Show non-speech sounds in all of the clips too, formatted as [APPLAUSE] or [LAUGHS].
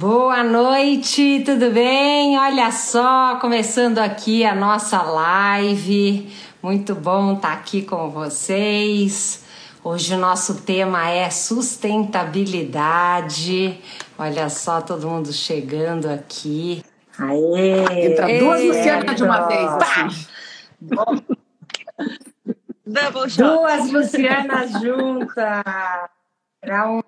Boa noite, tudo bem? Olha só, começando aqui a nossa live. Muito bom estar aqui com vocês. Hoje o nosso tema é sustentabilidade. Olha só, todo mundo chegando aqui. Aê! Entra duas Lucianas de uma vez. Assim. Duas Lucianas juntas. Para um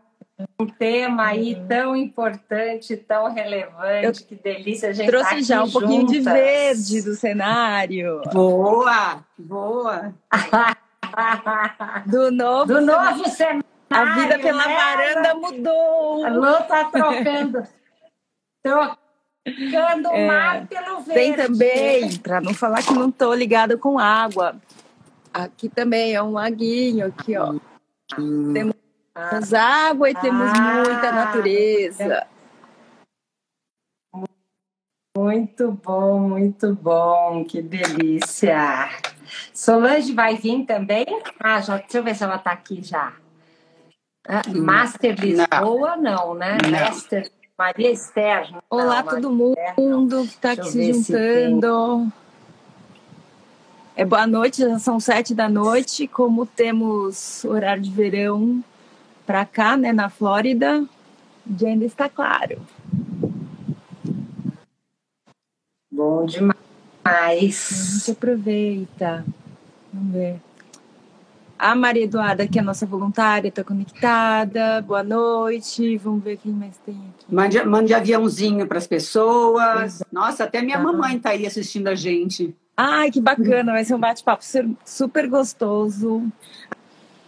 um tema aí uhum. tão importante, tão relevante, Eu que delícia a gente trouxe tá já um juntas. pouquinho de verde do cenário. Boa, boa. [LAUGHS] do novo, do novo cenário. A vida pela né? varanda mudou. A Lô tá trocando. [LAUGHS] Trocando o é, mar pelo verde. Tem também, para não falar que não tô ligada com água. Aqui também é um laguinho aqui, ó. Hum. Temos temos água e temos ah, muita natureza. Muito bom, muito bom, que delícia. Solange vai vir também? Ah, já, deixa eu ver se ela está aqui já. Ah, Master Lisboa, não, não né? Não. Master Maria Esther. Não, Olá, todo mundo que está aqui se juntando. Se é boa noite, já são sete da noite. Como temos horário de verão, para cá, né, na Flórida, de ainda está claro. Bom demais. A gente aproveita. Vamos ver. A Maria Eduarda, que é a nossa voluntária, está conectada. Boa noite. Vamos ver quem mais tem aqui. Mande, mande aviãozinho para as pessoas. Exato. Nossa, até minha mamãe está aí assistindo a gente. Ai, que bacana. Vai ser um bate-papo super gostoso.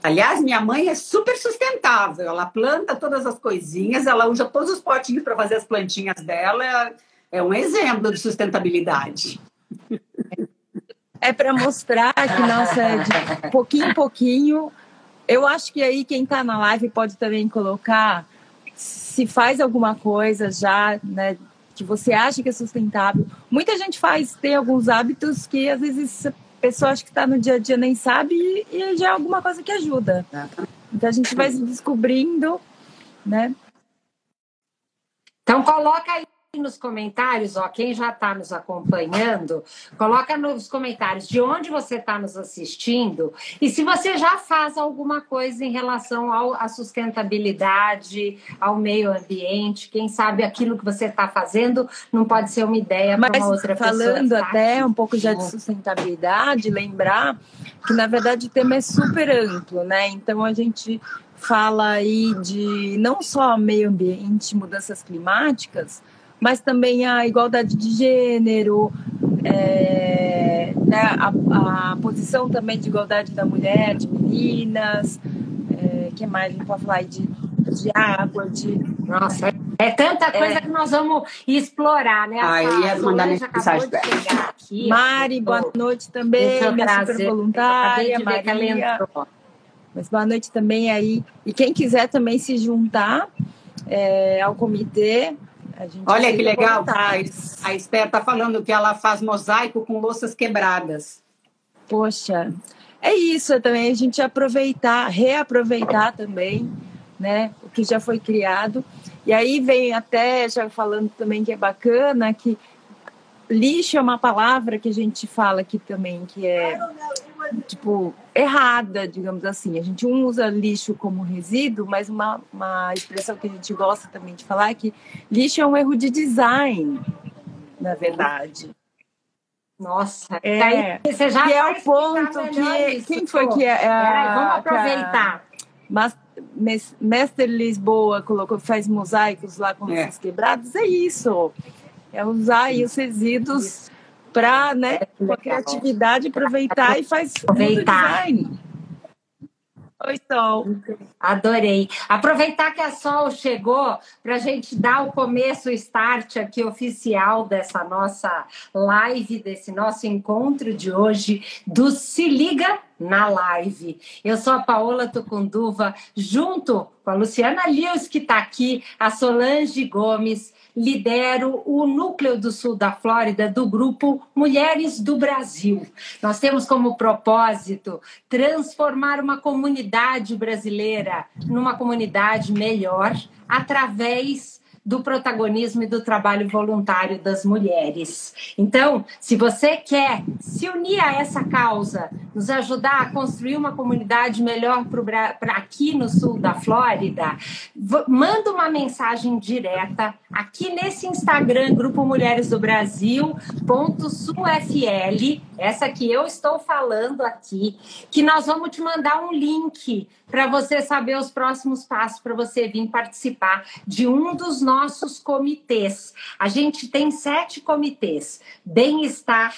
Aliás, minha mãe é super sustentável. Ela planta todas as coisinhas, ela usa todos os potinhos para fazer as plantinhas dela. É um exemplo de sustentabilidade. É para mostrar que, nossa, é de pouquinho em pouquinho. Eu acho que aí quem está na live pode também colocar se faz alguma coisa já, né, que você acha que é sustentável. Muita gente faz, tem alguns hábitos que às vezes pessoa acho que está no dia a dia nem sabe e, e já é alguma coisa que ajuda. Então a gente vai se descobrindo, né? Então coloca aí nos comentários, ó, quem já está nos acompanhando, coloca nos comentários de onde você está nos assistindo e se você já faz alguma coisa em relação ao, à sustentabilidade, ao meio ambiente, quem sabe aquilo que você está fazendo não pode ser uma ideia para uma outra falando pessoa. Falando até aqui. um pouco já de sustentabilidade, lembrar que na verdade o tema é super amplo, né? Então a gente fala aí de não só meio ambiente, mudanças climáticas, mas também a igualdade de gênero, é, né, a, a, posição também de igualdade da mulher, de meninas, é, que mais a gente pode falar de, de água, de. Nossa, é tanta coisa é. que nós vamos explorar, né? Ah, eu ia mandar mensagem para aqui. Mari, boa noite também, minha trazer, super voluntária, Maria. Mas boa noite também aí. E quem quiser também se juntar é, ao comitê, Olha que legal. A Esther está falando que ela faz mosaico com louças quebradas. Poxa, é isso é também, a gente aproveitar, reaproveitar também, né, o que já foi criado. E aí vem até, já falando também que é bacana, que lixo é uma palavra que a gente fala aqui também, que é tipo, errada, digamos assim. A gente usa lixo como resíduo, mas uma, uma expressão que a gente gosta também de falar é que lixo é um erro de design, na verdade. Nossa, é, aí você já que é o ponto que isso, quem foi que é, a, vamos aproveitar. Mas Mestre Lisboa colocou faz mosaicos lá com é. quebrados, é isso. É usar aí os resíduos para, né, é com a criatividade aproveitar e faz aproveitar. design. Oi, Sol. Adorei. Aproveitar que a Sol chegou para a gente dar o começo, o start aqui oficial dessa nossa live, desse nosso encontro de hoje do Se Liga na Live. Eu sou a Paola Tucunduva, junto com a Luciana Lewis, que está aqui, a Solange Gomes, lidero o núcleo do sul da Flórida do grupo Mulheres do Brasil. Nós temos como propósito transformar uma comunidade brasileira numa comunidade melhor através do protagonismo e do trabalho voluntário das mulheres. Então, se você quer se unir a essa causa, nos ajudar a construir uma comunidade melhor para aqui no sul da Flórida, manda uma mensagem direta aqui nesse Instagram, Grupo Mulheres do Brasil, ponto SulFL, essa que eu estou falando aqui, que nós vamos te mandar um link para você saber os próximos passos para você vir participar de um dos nossos comitês. A gente tem sete comitês: bem-estar,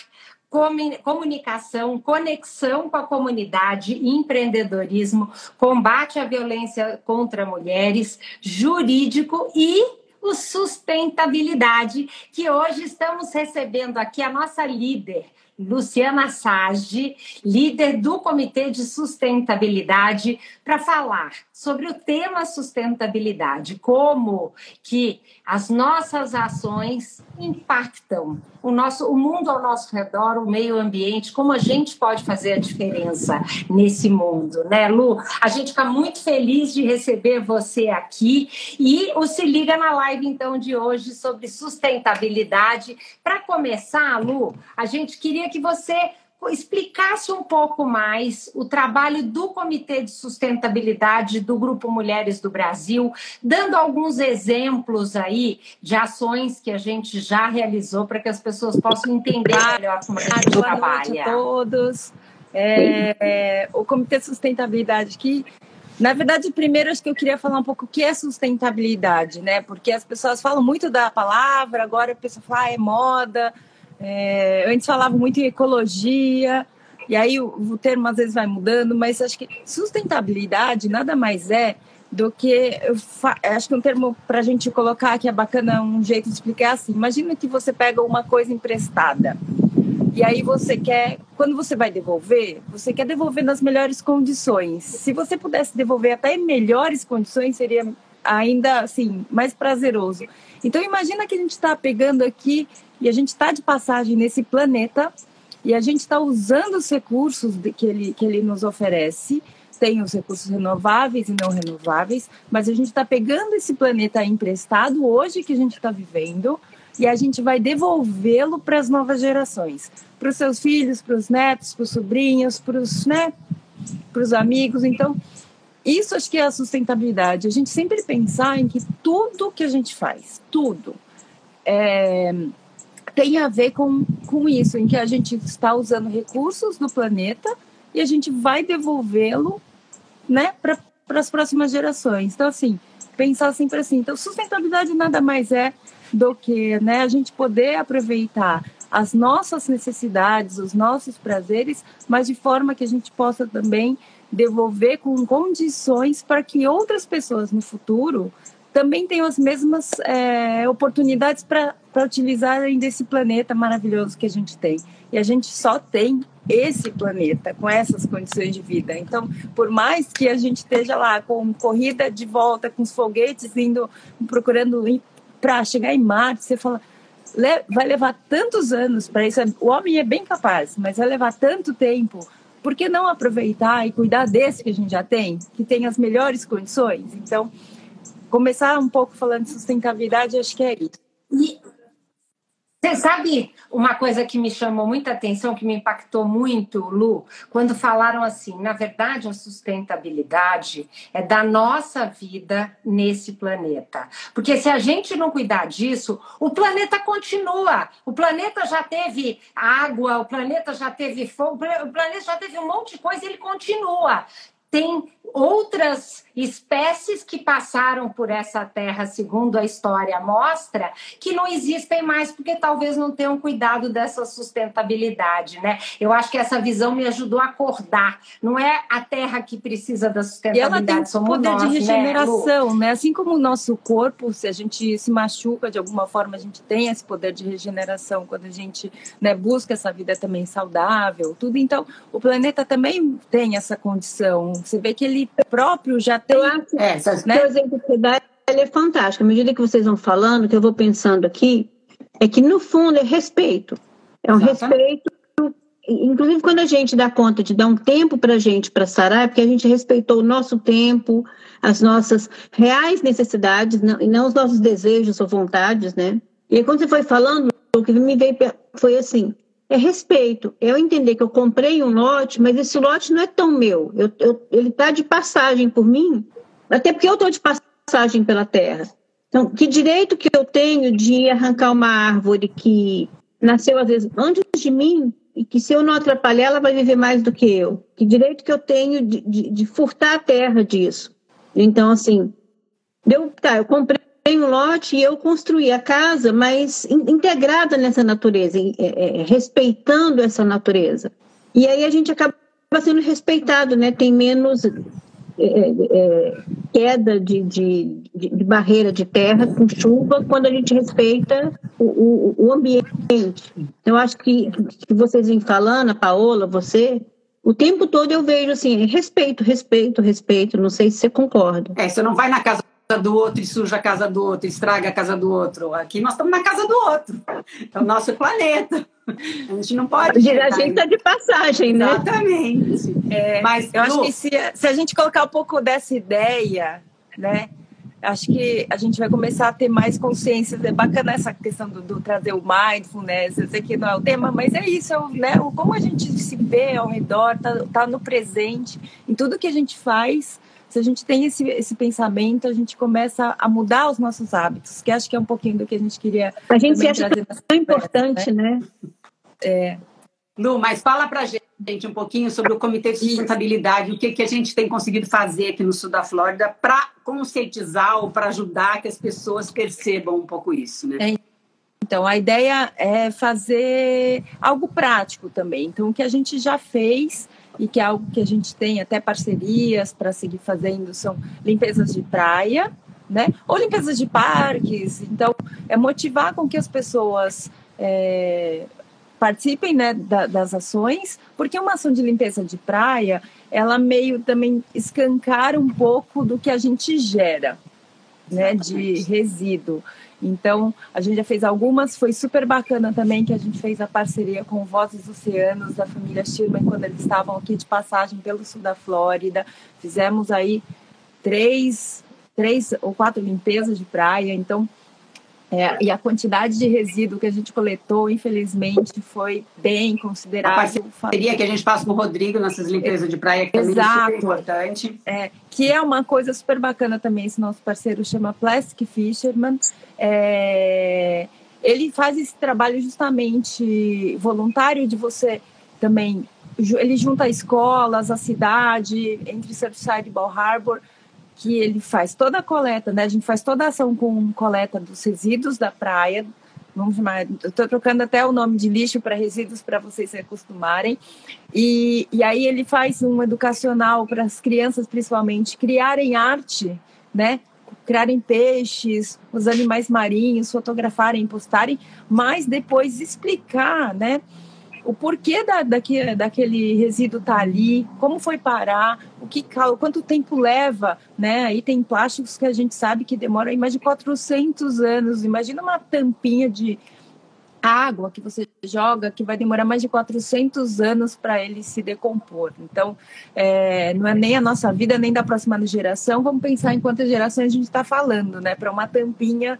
comunicação, conexão com a comunidade, empreendedorismo, combate à violência contra mulheres, jurídico e o sustentabilidade, que hoje estamos recebendo aqui a nossa líder, Luciana Sage, líder do Comitê de Sustentabilidade, para falar sobre o tema sustentabilidade, como que as nossas ações impactam o nosso o mundo ao nosso redor, o meio ambiente, como a gente pode fazer a diferença nesse mundo, né, Lu? A gente está muito feliz de receber você aqui e o se liga na live então de hoje sobre sustentabilidade. Para começar, Lu, a gente queria que você explicasse um pouco mais o trabalho do Comitê de Sustentabilidade do Grupo Mulheres do Brasil, dando alguns exemplos aí de ações que a gente já realizou para que as pessoas possam entender melhor como a gente Boa trabalha. Noite a todos. É, é, o Comitê de Sustentabilidade que na verdade, primeiro acho que eu queria falar um pouco o que é sustentabilidade, né? Porque as pessoas falam muito da palavra, agora a pessoa fala, ah, é moda, é, antes falava muito em ecologia, e aí o, o, termo às vezes vai mudando, mas acho que sustentabilidade nada mais é do que. acho que um termo para a gente colocar que é bacana, um jeito de explicar é assim: imagina que você pega uma coisa emprestada. E aí você quer, quando você vai devolver, você quer devolver nas melhores condições. Se você pudesse devolver até em melhores condições, seria ainda assim mais prazeroso. Então imagina que a gente está pegando aqui e a gente está de passagem nesse planeta e a gente está usando os recursos que ele, que ele nos oferece. Tem os recursos renováveis e não renováveis, mas a gente está pegando esse planeta emprestado hoje que a gente está vivendo e a gente vai devolvê-lo para as novas gerações, para os seus filhos, para os netos, para os sobrinhos, para os né, os amigos. Então, isso acho que é a sustentabilidade. A gente sempre pensar em que tudo que a gente faz, tudo, é, tem a ver com, com isso, em que a gente está usando recursos do planeta e a gente vai devolvê-lo né, para as próximas gerações. Então, assim, pensar sempre assim. Então, sustentabilidade nada mais é do que né, a gente poder aproveitar as nossas necessidades, os nossos prazeres, mas de forma que a gente possa também devolver com condições para que outras pessoas no futuro também tenham as mesmas é, oportunidades para utilizarem desse planeta maravilhoso que a gente tem. E a gente só tem esse planeta com essas condições de vida. Então, por mais que a gente esteja lá com corrida de volta, com os foguetes indo, procurando para chegar em Marte, você fala, vai levar tantos anos para isso. O homem é bem capaz, mas vai levar tanto tempo. Por que não aproveitar e cuidar desse que a gente já tem, que tem as melhores condições? Então, começar um pouco falando de sustentabilidade, acho que é isso. E você sabe uma coisa que me chamou muita atenção, que me impactou muito, Lu, quando falaram assim: na verdade, a sustentabilidade é da nossa vida nesse planeta. Porque se a gente não cuidar disso, o planeta continua. O planeta já teve água, o planeta já teve fogo, o planeta já teve um monte de coisa ele continua. Tem outras espécies que passaram por essa terra, segundo a história mostra, que não existem mais porque talvez não tenham cuidado dessa sustentabilidade, né? Eu acho que essa visão me ajudou a acordar. Não é a terra que precisa da sustentabilidade, e ela tem somos poder nós, de né, regeneração, né, né? Assim como o nosso corpo, se a gente se machuca de alguma forma, a gente tem esse poder de regeneração quando a gente né, busca essa vida também saudável, tudo. Então, o planeta também tem essa condição. Você vê que ele próprio já tem. É, né? O exemplo que você dá ele é fantástico. À medida que vocês vão falando, que eu vou pensando aqui, é que no fundo é respeito. É um respeito. Inclusive, quando a gente dá conta de dar um tempo para a gente para sarar, é porque a gente respeitou o nosso tempo, as nossas reais necessidades não, e não os nossos desejos ou vontades, né? E aí, quando você foi falando, o que me veio foi assim, é respeito. Eu entender que eu comprei um lote, mas esse lote não é tão meu. Eu, eu, ele está de passagem por mim, até porque eu estou de passagem pela terra. Então, que direito que eu tenho de arrancar uma árvore que nasceu, às vezes, antes de mim, e que se eu não atrapalhar, ela vai viver mais do que eu? Que direito que eu tenho de, de, de furtar a terra disso? Então, assim, eu, tá, eu comprei um lote e eu construí a casa, mas integrada nessa natureza, é, é, respeitando essa natureza. E aí a gente acaba sendo respeitado, né? Tem menos é, é, queda de, de, de, barreira de terra com chuva quando a gente respeita o, o, o ambiente. Eu acho que, que vocês vêm falando, a Paola, você, o tempo todo eu vejo assim, respeito, respeito, respeito. Não sei se você concorda. É, você não vai na casa do outro e suja a casa do outro, estraga a casa do outro. Aqui nós estamos na casa do outro. É o nosso planeta. A gente não pode. A gente está de passagem, né? Exatamente. É, Mas eu acho que se, se a gente colocar um pouco dessa ideia, né? Acho que a gente vai começar a ter mais consciência. É bacana essa questão do, do trazer o mindfulness. Eu sei que não é o tema, mas é isso, é né? O, como a gente se vê ao redor, tá, tá no presente, em tudo que a gente faz se a gente tem esse, esse pensamento, a gente começa a mudar os nossos hábitos, que acho que é um pouquinho do que a gente queria. A gente acha tão importante, né? né? É. Lu, mas fala para gente um pouquinho sobre o Comitê de Sustentabilidade, o que, que a gente tem conseguido fazer aqui no sul da Flórida para conscientizar ou para ajudar que as pessoas percebam um pouco isso, né? É. Então, a ideia é fazer algo prático também. Então, o que a gente já fez e que é algo que a gente tem até parcerias para seguir fazendo são limpezas de praia, né? Ou limpezas de parques. Então, é motivar com que as pessoas é, participem né, da, das ações, porque uma ação de limpeza de praia, ela meio também escancara um pouco do que a gente gera, né, de resíduo. Então, a gente já fez algumas, foi super bacana também que a gente fez a parceria com Vozes Oceanos da família Schirman quando eles estavam aqui de passagem pelo sul da Flórida. Fizemos aí três, três ou quatro limpezas de praia, então é, e a quantidade de resíduo que a gente coletou, infelizmente, foi bem considerável. A parceria que a gente faz com o Rodrigo nessas limpezas de praia, que Exato. também é super importante. É, que é uma coisa super bacana também, esse nosso parceiro chama Plastic Fisherman. É, ele faz esse trabalho justamente voluntário de você também... Ele junta escolas, a cidade, entre Surfside e Ball Harbor, que ele faz toda a coleta, né? A gente faz toda a ação com coleta dos resíduos da praia. Vamos chamar, estou trocando até o nome de lixo para resíduos para vocês se acostumarem. E, e aí ele faz um educacional para as crianças, principalmente, criarem arte, né? criarem peixes, os animais marinhos, fotografarem, postarem, mas depois explicar, né? O porquê da, daquele, daquele resíduo estar tá ali, como foi parar, o que quanto tempo leva, né? Aí tem plásticos que a gente sabe que demoram mais de 400 anos. Imagina uma tampinha de água que você joga que vai demorar mais de 400 anos para ele se decompor. Então, é, não é nem a nossa vida nem da próxima geração. Vamos pensar em quantas gerações a gente está falando, né? Para uma tampinha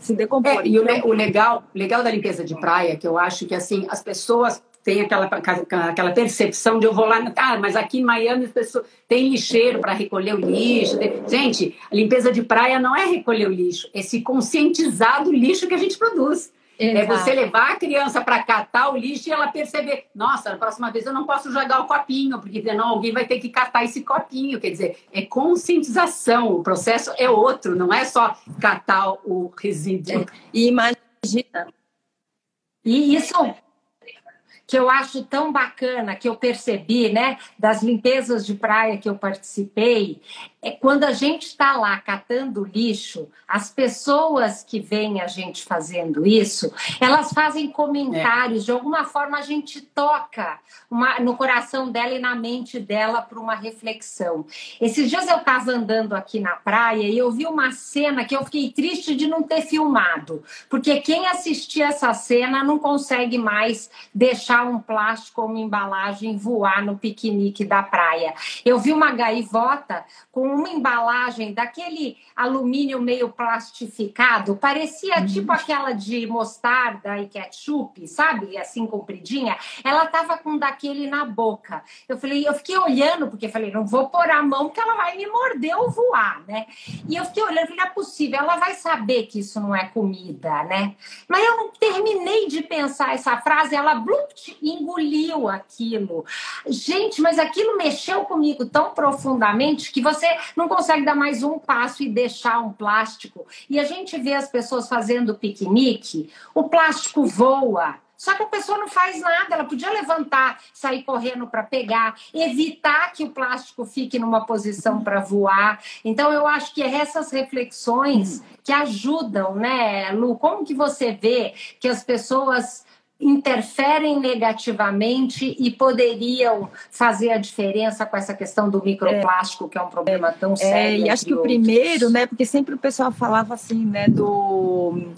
se decompor. É, e o, o, legal, legal da limpeza de praia, que eu acho que assim, as pessoas têm aquela, aquela percepção de eu vou lá, ah, mas aqui em Miami as pessoas tem lixeiro para recolher o lixo. Gente, a limpeza de praia não é recolher o lixo, é se conscientizar do lixo que a gente produz. Exato. É você levar a criança para catar o lixo e ela perceber, nossa, na próxima vez eu não posso jogar o copinho, porque senão alguém vai ter que catar esse copinho. Quer dizer, é conscientização, o processo é outro, não é só catar o resíduo. É. E imagina. E isso que eu acho tão bacana, que eu percebi, né, das limpezas de praia que eu participei, é quando a gente está lá catando lixo, as pessoas que veem a gente fazendo isso, elas fazem comentários, é. de alguma forma a gente toca uma, no coração dela e na mente dela para uma reflexão. Esses dias eu estava andando aqui na praia e eu vi uma cena que eu fiquei triste de não ter filmado, porque quem assistir essa cena não consegue mais deixar um plástico ou uma embalagem voar no piquenique da praia. Eu vi uma gaivota com uma embalagem daquele alumínio meio plastificado, parecia uhum. tipo aquela de mostarda e ketchup, sabe? Assim compridinha. Ela tava com daquele na boca. Eu falei, eu fiquei olhando porque falei, não vou pôr a mão porque ela vai me morder ou voar, né? E eu fiquei olhando, falei, não é possível, ela vai saber que isso não é comida, né? Mas eu não terminei de pensar essa frase, ela blupt, engoliu aquilo. Gente, mas aquilo mexeu comigo tão profundamente que você não consegue dar mais um passo e deixar um plástico. E a gente vê as pessoas fazendo piquenique, o plástico voa. Só que a pessoa não faz nada, ela podia levantar, sair correndo para pegar, evitar que o plástico fique numa posição para voar. Então eu acho que é essas reflexões que ajudam, né, Lu? Como que você vê que as pessoas interferem negativamente e poderiam fazer a diferença com essa questão do microplástico, é, que é um problema tão é, sério. E acho que o primeiro, né, porque sempre o pessoal falava assim, né, do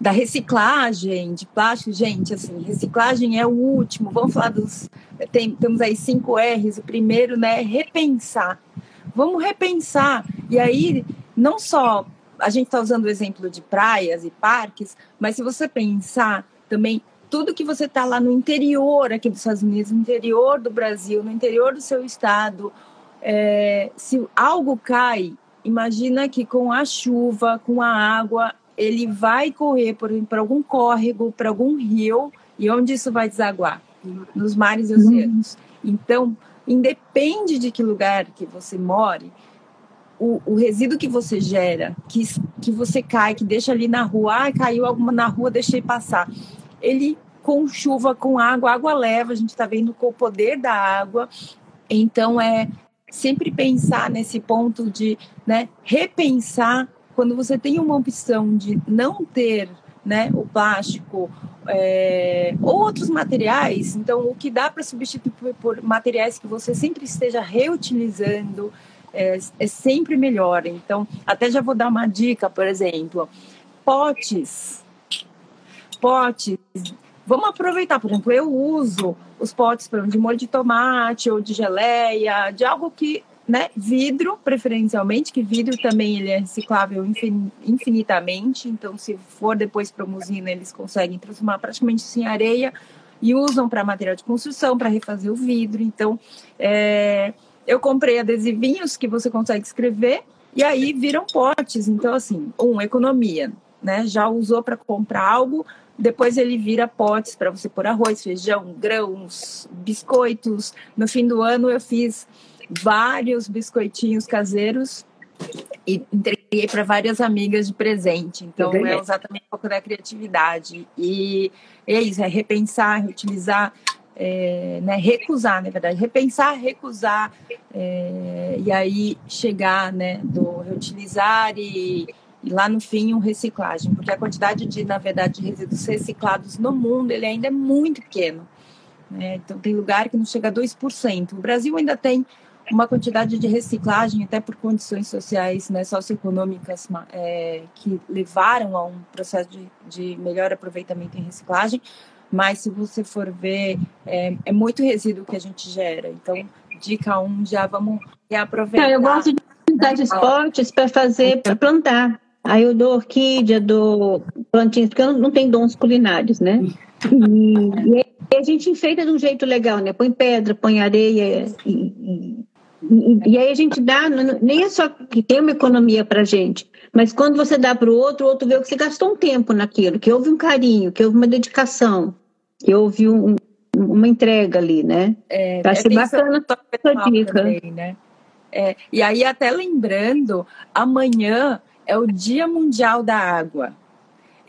da reciclagem de plástico, gente, assim, reciclagem é o último. Vamos falar dos tem, temos aí cinco R's. O primeiro, né, é repensar. Vamos repensar. E aí, não só a gente está usando o exemplo de praias e parques, mas se você pensar também tudo que você está lá no interior aqui dos Estados Unidos, no interior do Brasil, no interior do seu estado, é, se algo cai, imagina que com a chuva, com a água, ele vai correr por algum córrego, para algum rio, e onde isso vai desaguar? Nos mares e oceanos. Então, independe de que lugar que você more, o, o, resíduo que você gera, que, que você cai, que deixa ali na rua, ah, caiu alguma na rua, deixei passar ele com chuva, com água, água leva, a gente está vendo com o poder da água. Então, é sempre pensar nesse ponto de né, repensar quando você tem uma opção de não ter né, o plástico é, ou outros materiais, então o que dá para substituir por materiais que você sempre esteja reutilizando é, é sempre melhor. Então, até já vou dar uma dica, por exemplo, potes potes. Vamos aproveitar, por exemplo, eu uso os potes de molho de tomate ou de geleia, de algo que, né, vidro, preferencialmente, que vidro também ele é reciclável infinitamente, então se for depois para uma usina, eles conseguem transformar praticamente isso em areia e usam para material de construção, para refazer o vidro. Então, é, eu comprei adesivinhos que você consegue escrever e aí viram potes. Então, assim, um, economia, né? Já usou para comprar algo, depois ele vira potes para você pôr arroz, feijão, grãos, biscoitos. No fim do ano eu fiz vários biscoitinhos caseiros e entreguei para várias amigas de presente. Então é exatamente um pouco da criatividade. E é isso, é repensar, reutilizar, é, né, recusar, na verdade, repensar, recusar, é, e aí chegar né, do reutilizar e e lá no fim um reciclagem, porque a quantidade de, na verdade, de resíduos reciclados no mundo ele ainda é muito pequeno. Né? Então tem lugar que não chega a 2%. O Brasil ainda tem uma quantidade de reciclagem, até por condições sociais, né, socioeconômicas, é, que levaram a um processo de, de melhor aproveitamento em reciclagem, mas se você for ver, é, é muito resíduo que a gente gera. Então, dica 1, um, já vamos reaproveitar. eu gosto de usar de esportes para fazer, para plantar. Aí eu dou orquídea, dou plantinhas, porque eu não tenho dons culinários, né? E, e a gente enfeita de um jeito legal, né? Põe pedra, põe areia. E, e, e aí a gente dá, nem é só que tem uma economia para gente, mas quando você dá para o outro, o outro vê que você gastou um tempo naquilo, que houve um carinho, que houve uma dedicação, que houve um, uma entrega ali, né? É, Acho é bacana essa dica. Também, né? É, e aí, até lembrando, amanhã é o Dia Mundial da Água.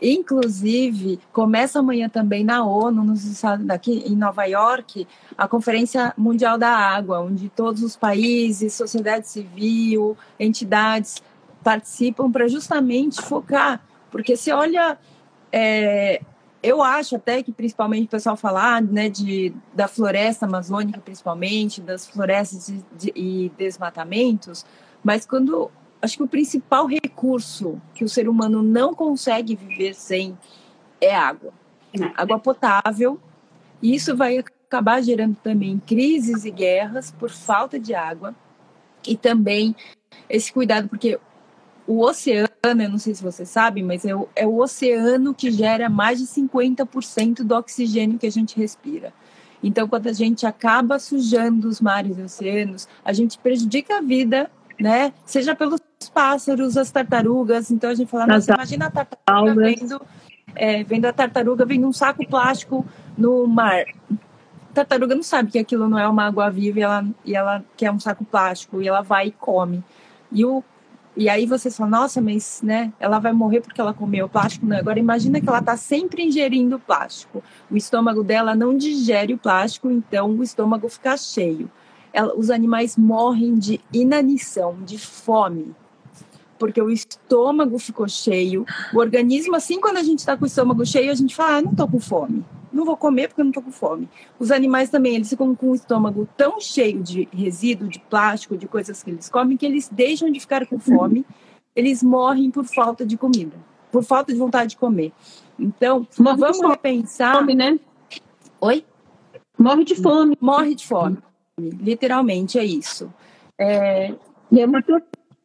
Inclusive, começa amanhã também na ONU, nos Estados daqui em Nova York, a Conferência Mundial da Água, onde todos os países, sociedade civil, entidades participam para justamente focar. Porque se olha, é, eu acho até que principalmente o pessoal falar né, de, da floresta amazônica, principalmente, das florestas de, e desmatamentos, mas quando acho que o principal recurso que o ser humano não consegue viver sem é água. Água potável. E isso vai acabar gerando também crises e guerras por falta de água. E também esse cuidado, porque o oceano, eu não sei se você sabe, mas é o, é o oceano que gera mais de 50% do oxigênio que a gente respira. Então, quando a gente acaba sujando os mares e oceanos, a gente prejudica a vida, né? Seja pelos pássaros, as tartarugas. Então, a gente fala, nossa, imagina a tartaruga vendo, é, vendo a tartaruga vendo um saco plástico no mar. A tartaruga não sabe que aquilo não é uma água viva e ela, e ela quer um saco plástico e ela vai e come. E o e aí você fala, nossa, mas né, ela vai morrer porque ela comeu plástico. Não, agora imagina que ela está sempre ingerindo plástico. O estômago dela não digere o plástico, então o estômago fica cheio. Os animais morrem de inanição, de fome, porque o estômago ficou cheio. O organismo, assim, quando a gente está com o estômago cheio, a gente fala, ah, não estou com fome não vou comer porque eu não estou com fome. Os animais também, eles ficam com o estômago tão cheio de resíduo, de plástico, de coisas que eles comem, que eles deixam de ficar com fome, eles morrem por falta de comida, por falta de vontade de comer. Então, Morre vamos repensar. Fome, né? Oi? Morre de fome. Morre de fome. Literalmente é isso. É... E, é uma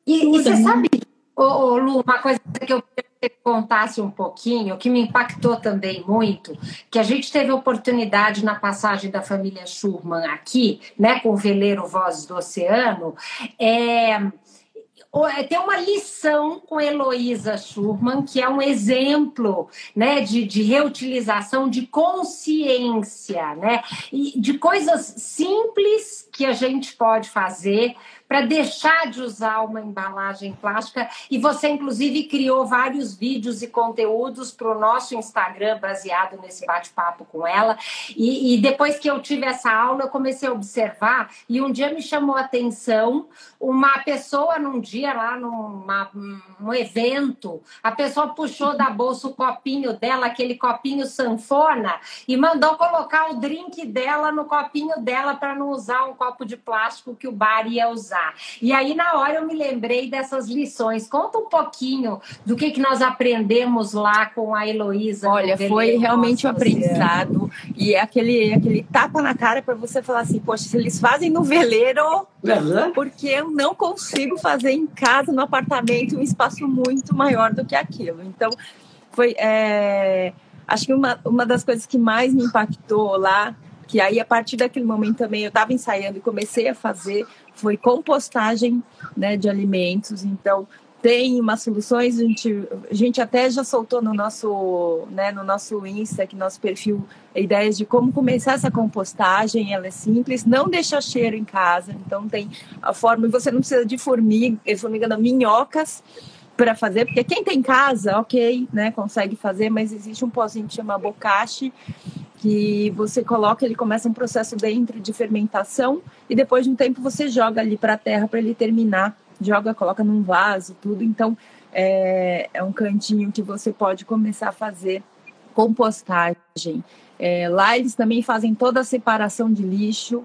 e, e você né? sabe, ô, ô, Lu, uma coisa que eu você contasse um pouquinho, que me impactou também muito, que a gente teve oportunidade na passagem da família Schurman aqui, né, com o veleiro Vozes do Oceano, é, é tem uma lição com Heloísa Schurman, que é um exemplo né, de, de reutilização de consciência, né, e de coisas simples que a gente pode fazer para deixar de usar uma embalagem plástica. E você, inclusive, criou vários vídeos e conteúdos para o nosso Instagram, baseado nesse bate-papo com ela. E, e, depois que eu tive essa aula, eu comecei a observar, e um dia me chamou a atenção uma pessoa, num dia lá, numa, num evento, a pessoa puxou da bolsa o copinho dela, aquele copinho sanfona, e mandou colocar o drink dela no copinho dela para não usar um copo de plástico que o bar ia usar. E aí, na hora, eu me lembrei dessas lições. Conta um pouquinho do que, que nós aprendemos lá com a Heloísa. Olha, foi realmente um aprendizado. E é aquele, aquele tapa na cara para você falar assim: poxa, se eles fazem no veleiro, uhum. porque eu não consigo fazer em casa, no apartamento, um espaço muito maior do que aquilo. Então, foi. É... Acho que uma, uma das coisas que mais me impactou lá que aí a partir daquele momento também eu estava ensaiando e comecei a fazer foi compostagem né, de alimentos. Então, tem umas soluções, a gente, a gente até já soltou no nosso, né, no nosso Insta, que nosso perfil, ideias de como começar essa compostagem, ela é simples, não deixa cheiro em casa, então tem a forma, você não precisa de formiga, formiga não, minhocas para fazer, porque quem tem casa, ok, né, consegue fazer, mas existe um pozinho que chama bocashi, que você coloca, ele começa um processo dentro de fermentação e depois de um tempo você joga ali para a terra para ele terminar, joga, coloca num vaso, tudo. Então é, é, um cantinho que você pode começar a fazer compostagem. É, lá eles também fazem toda a separação de lixo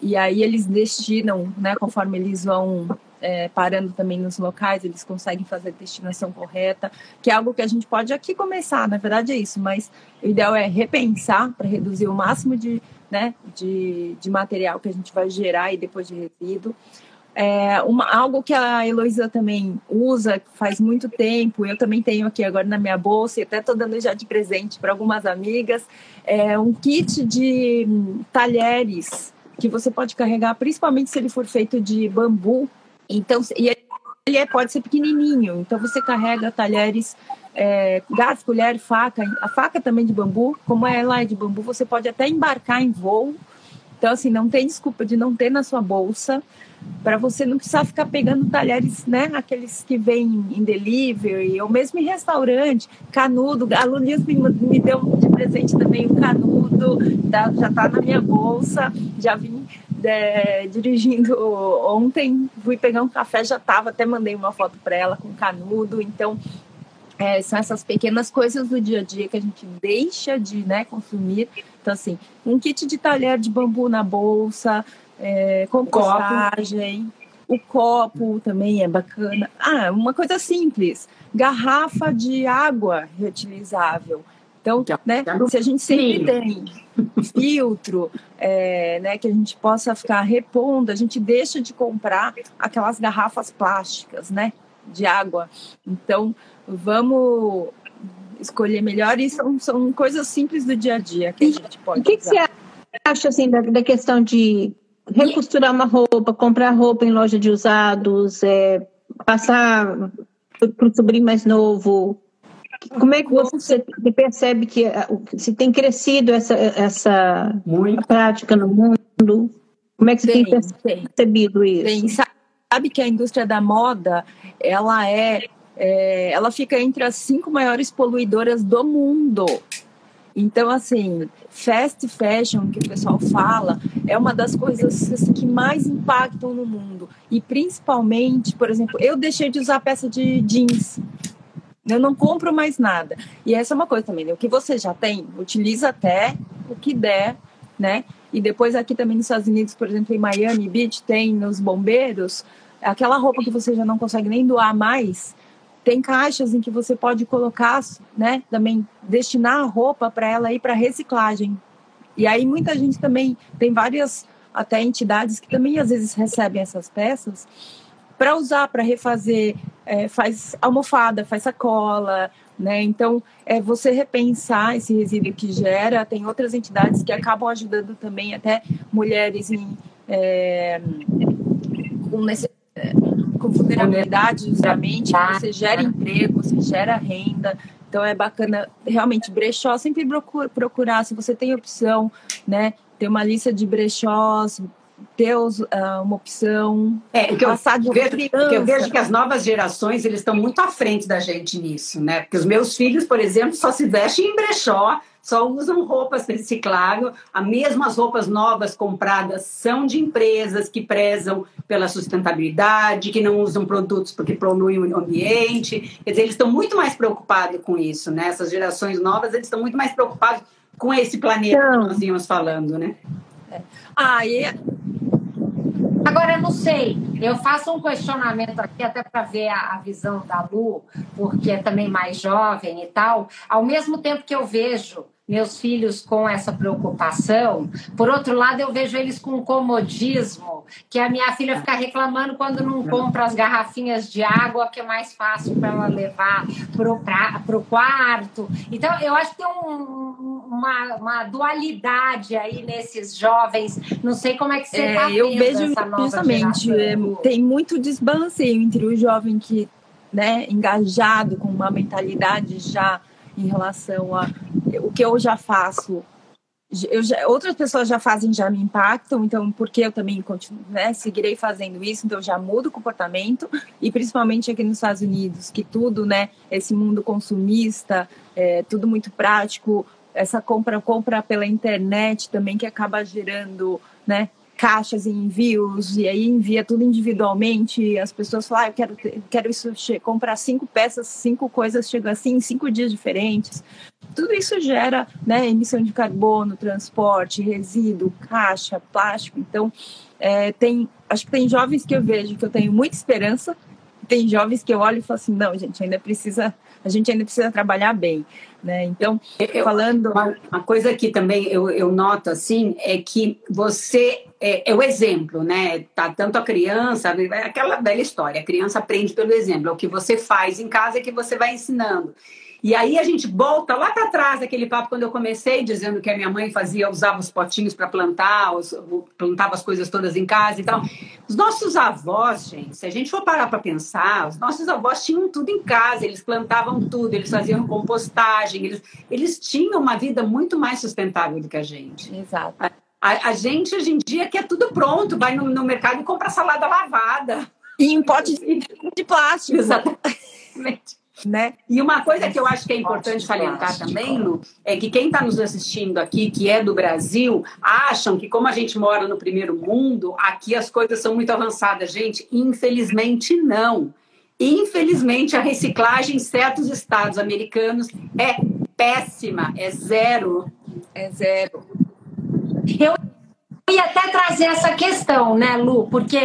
e aí eles destinam, né, conforme eles vão é, parando também nos locais, eles conseguem fazer a destinação correta, que é algo que a gente pode aqui começar, na verdade é isso, mas o ideal é repensar para reduzir o máximo de, né, de, de material que a gente vai gerar e depois de resíduo. É, uma, algo que a Heloísa também usa faz muito tempo, eu também tenho aqui agora na minha bolsa, e até estou dando já de presente para algumas amigas, é um kit de talheres que você pode carregar, principalmente se ele for feito de bambu, então, e ele é, pode ser pequenininho, então você carrega talheres, é, garfo, colher, faca, a faca também de bambu, como ela é de bambu, você pode até embarcar em voo. Então, assim, não tem desculpa de não ter na sua bolsa, para você não precisar ficar pegando talheres, né, aqueles que vêm em delivery, ou mesmo em restaurante, canudo. A Lulinhas me, me deu de presente também um canudo, tá, já está na minha bolsa, já vim é, dirigindo ontem, fui pegar um café, já estava, até mandei uma foto para ela com canudo. Então, é, são essas pequenas coisas do dia a dia que a gente deixa de né, consumir. Então, assim, um kit de talher de bambu na bolsa, é, compostagem, o copo também é bacana. Ah, uma coisa simples: garrafa de água reutilizável Então, né, se a gente sempre tem filtro, é, né, que a gente possa ficar repondo, a gente deixa de comprar aquelas garrafas plásticas, né, de água. Então, vamos escolher melhor e são, são coisas simples do dia a dia que a gente pode. O que, que você acha assim da, da questão de recosturar uma roupa, comprar roupa em loja de usados, é, passar para o sobrinho mais novo? Como é que você percebe que se tem crescido essa, essa prática no mundo? Como é que você tem, tem percebido isso? Tem. Sabe que a indústria da moda, ela é, é, ela fica entre as cinco maiores poluidoras do mundo. Então, assim, fast fashion, que o pessoal fala, é uma das coisas assim, que mais impactam no mundo. E principalmente, por exemplo, eu deixei de usar peça de jeans. Eu não compro mais nada. E essa é uma coisa também, né? o que você já tem, utiliza até o que der, né? E depois aqui também nos Estados Unidos, por exemplo, em Miami Beach, tem nos bombeiros, aquela roupa que você já não consegue nem doar mais, tem caixas em que você pode colocar, né, também destinar a roupa para ela ir para reciclagem. E aí muita gente também tem várias até entidades que também às vezes recebem essas peças para usar, para refazer, é, faz almofada, faz sacola, né? Então, é você repensar esse resíduo que gera. Tem outras entidades que acabam ajudando também até mulheres em, é, com necessidade com vulnerabilidade justamente, você gera emprego, você gera renda. Então é bacana realmente brechó sempre procurar, se você tem opção, né? Ter uma lista de brechós, ter uh, uma opção. É, que, eu vejo, que eu vejo que as novas gerações eles estão muito à frente da gente nisso, né? Porque os meus filhos, por exemplo, só se vestem em brechó, só usam roupas recicláveis. As mesmas roupas novas compradas são de empresas que prezam pela sustentabilidade, que não usam produtos porque poluem o ambiente. Quer dizer, eles estão muito mais preocupados com isso, né? Essas gerações novas, eles estão muito mais preocupados com esse planeta então, que nós íamos falando, né? E Agora, eu não sei, eu faço um questionamento aqui até para ver a, a, visão da Lu, porque é também mais jovem e tal. Ao mesmo tempo que eu vejo meus filhos com essa preocupação. Por outro lado, eu vejo eles com comodismo, que a minha filha fica reclamando quando não compra as garrafinhas de água, que é mais fácil para ela levar para o quarto. Então, eu acho que tem um, uma, uma, dualidade aí nesses jovens. Não sei como é que você está é, Eu vejo justamente, é, tem muito desbalanceio entre o jovem que né, engajado com uma mentalidade já em relação a o que eu já faço. Eu já, outras pessoas já fazem, já me impactam, então porque eu também continuo, né, seguirei fazendo isso, então já mudo o comportamento e principalmente aqui nos Estados Unidos, que tudo, né, esse mundo consumista, é, tudo muito prático, essa compra compra pela internet também que acaba gerando, né, caixas e envios, e aí envia tudo individualmente, as pessoas falam, ah, eu quero, quero isso, comprar cinco peças, cinco coisas, chegam assim em cinco dias diferentes. Tudo isso gera né, emissão de carbono, transporte, resíduo, caixa, plástico. Então, é, tem, acho que tem jovens que eu vejo que eu tenho muita esperança, tem jovens que eu olho e falo assim, não, gente, ainda precisa, a gente ainda precisa trabalhar bem. Né? Então, eu, falando. Uma, uma, coisa que também eu, eu noto assim é que você é, é, o exemplo, né? Tá, tanto a criança, aquela velha história, a criança aprende pelo exemplo, é o que você faz em casa é que você vai ensinando. E aí a gente volta lá para trás daquele papo quando eu comecei dizendo que a minha mãe fazia, usava os potinhos para plantar, os, plantava as coisas todas em casa e tal. Os nossos avós, gente, se a gente for parar para pensar, os nossos avós tinham tudo em casa, eles plantavam tudo, eles faziam compostagem, eles, eles tinham uma vida muito mais sustentável do que a gente. Exato. A, a, a gente hoje em dia quer tudo pronto, vai no, no mercado e compra salada lavada. E em pote de, de plástico. [LAUGHS] Exatamente. Né? E uma coisa que eu acho que é importante salientar também, Lu, é que quem está nos assistindo aqui, que é do Brasil, acham que como a gente mora no primeiro mundo, aqui as coisas são muito avançadas. Gente, infelizmente não. Infelizmente, a reciclagem em certos estados americanos é péssima, é zero. É zero. Eu ia até trazer essa questão, né, Lu? Porque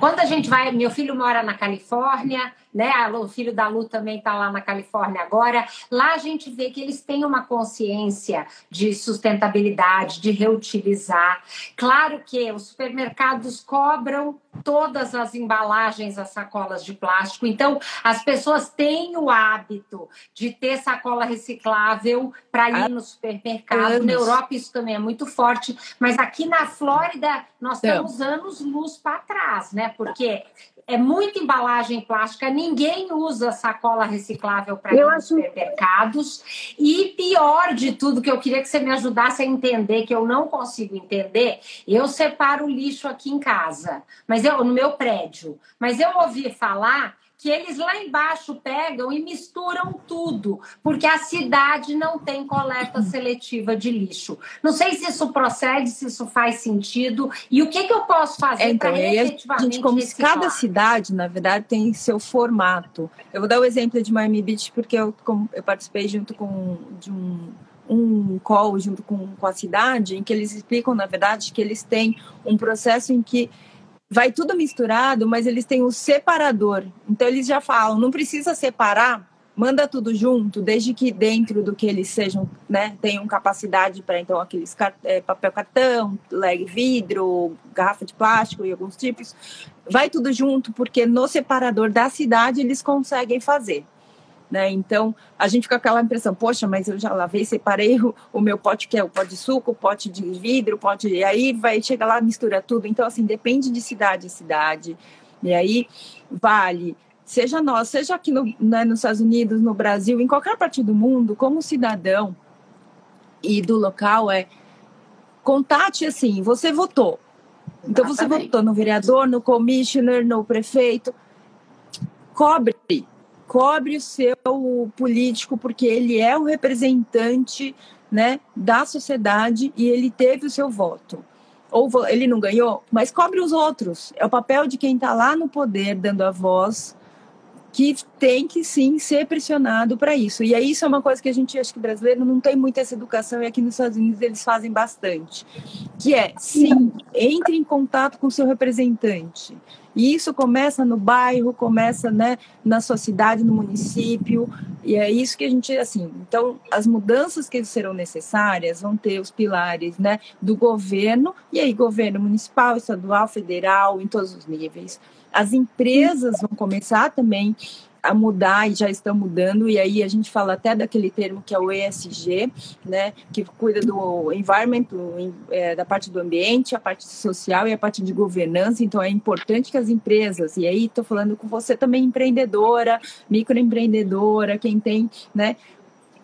quando a gente vai, meu filho mora na Califórnia, né? O filho da Lu também está lá na Califórnia agora. Lá a gente vê que eles têm uma consciência de sustentabilidade, de reutilizar. Claro que os supermercados cobram todas as embalagens, as sacolas de plástico. Então, as pessoas têm o hábito de ter sacola reciclável para ir no supermercado. Na Europa isso também é muito forte, mas aqui na Flórida nós então. estamos anos luz para trás, né? Porque é muita embalagem plástica, ninguém usa sacola reciclável para ir acho... supermercados. E pior de tudo, que eu queria que você me ajudasse a entender, que eu não consigo entender, eu separo o lixo aqui em casa, mas eu no meu prédio. Mas eu ouvi falar que eles lá embaixo pegam e misturam tudo, porque a cidade não tem coleta seletiva de lixo. Não sei se isso procede, se isso faz sentido, e o que, que eu posso fazer é, então, para efetivamente gente, como Cada cidade, na verdade, tem seu formato. Eu vou dar o exemplo de Miami Beach, porque eu, eu participei junto com de um um call junto com, com a cidade, em que eles explicam, na verdade, que eles têm um processo em que vai tudo misturado, mas eles têm o separador. Então eles já falam, não precisa separar, manda tudo junto, desde que dentro do que eles sejam, né, tenham capacidade para então aqueles é, papel cartão, leg vidro, garrafa de plástico e alguns tipos, vai tudo junto porque no separador da cidade eles conseguem fazer. Né? Então, a gente fica com aquela impressão, poxa, mas eu já lavei, separei o, o meu pote, que é o pote de suco, o pote de vidro, o pote... E aí vai, chega lá, mistura tudo. Então, assim, depende de cidade em cidade. E aí, vale, seja nós, seja aqui no, né, nos Estados Unidos, no Brasil, em qualquer parte do mundo, como cidadão e do local, é contate assim, você votou. Então, você votou no vereador, no commissioner, no prefeito. Cobre cobre o seu político, porque ele é o representante né, da sociedade e ele teve o seu voto. Ou ele não ganhou, mas cobre os outros. É o papel de quem está lá no poder, dando a voz, que tem que sim ser pressionado para isso. E aí isso é uma coisa que a gente acha que brasileiro não tem muita essa educação e aqui nos Estados Unidos eles fazem bastante, que é sim, entre em contato com o seu representante. E isso começa no bairro, começa né, na sua cidade, no município, e é isso que a gente, assim, então as mudanças que serão necessárias vão ter os pilares né, do governo, e aí governo municipal, estadual, federal, em todos os níveis. As empresas vão começar também a mudar e já estão mudando, e aí a gente fala até daquele termo que é o ESG, né, que cuida do environment, do, é, da parte do ambiente, a parte social e a parte de governança, então é importante que as empresas, e aí estou falando com você também empreendedora, microempreendedora, quem tem, né,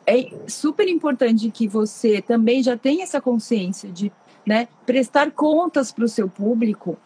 é super importante que você também já tenha essa consciência de né, prestar contas para o seu público,